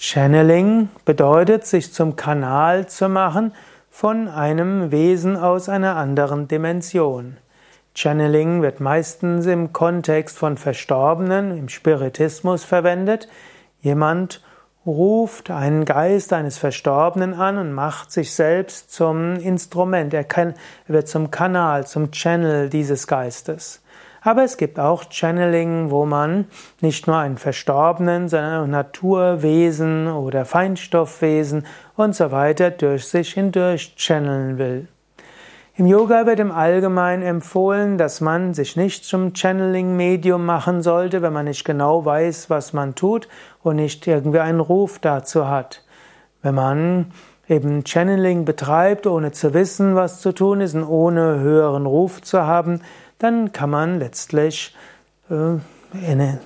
Channeling bedeutet, sich zum Kanal zu machen von einem Wesen aus einer anderen Dimension. Channeling wird meistens im Kontext von Verstorbenen, im Spiritismus verwendet. Jemand ruft einen Geist eines Verstorbenen an und macht sich selbst zum Instrument. Er, wird zum Kanal, zum Channel dieses Geistes. Aber es gibt auch Channeling, wo man nicht nur einen Verstorbenen, sondern auch Naturwesen oder Feinstoffwesen und so weiter durch sich hindurch channeln will. Im Yoga wird im Allgemeinen empfohlen, dass man sich nicht zum Channeling-Medium machen sollte, wenn man nicht genau weiß, was man tut und nicht irgendwie einen Ruf dazu hat. Wenn man eben Channeling betreibt, ohne zu wissen, was zu tun ist und ohne höheren Ruf zu haben, dann kann man letztlich äh,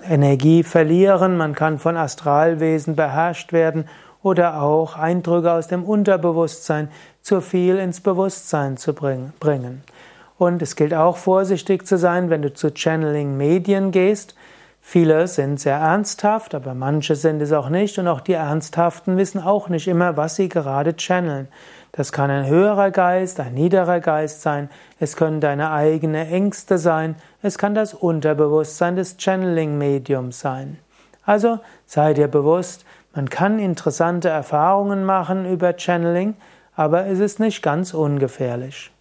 Energie verlieren, man kann von Astralwesen beherrscht werden oder auch Eindrücke aus dem Unterbewusstsein zu viel ins Bewusstsein zu bringen. Und es gilt auch vorsichtig zu sein, wenn du zu Channeling-Medien gehst. Viele sind sehr ernsthaft, aber manche sind es auch nicht und auch die Ernsthaften wissen auch nicht immer, was sie gerade channeln. Das kann ein höherer Geist, ein niederer Geist sein, es können deine eigene Ängste sein, es kann das Unterbewusstsein des Channeling-Mediums sein. Also sei dir bewusst, man kann interessante Erfahrungen machen über Channeling, aber es ist nicht ganz ungefährlich.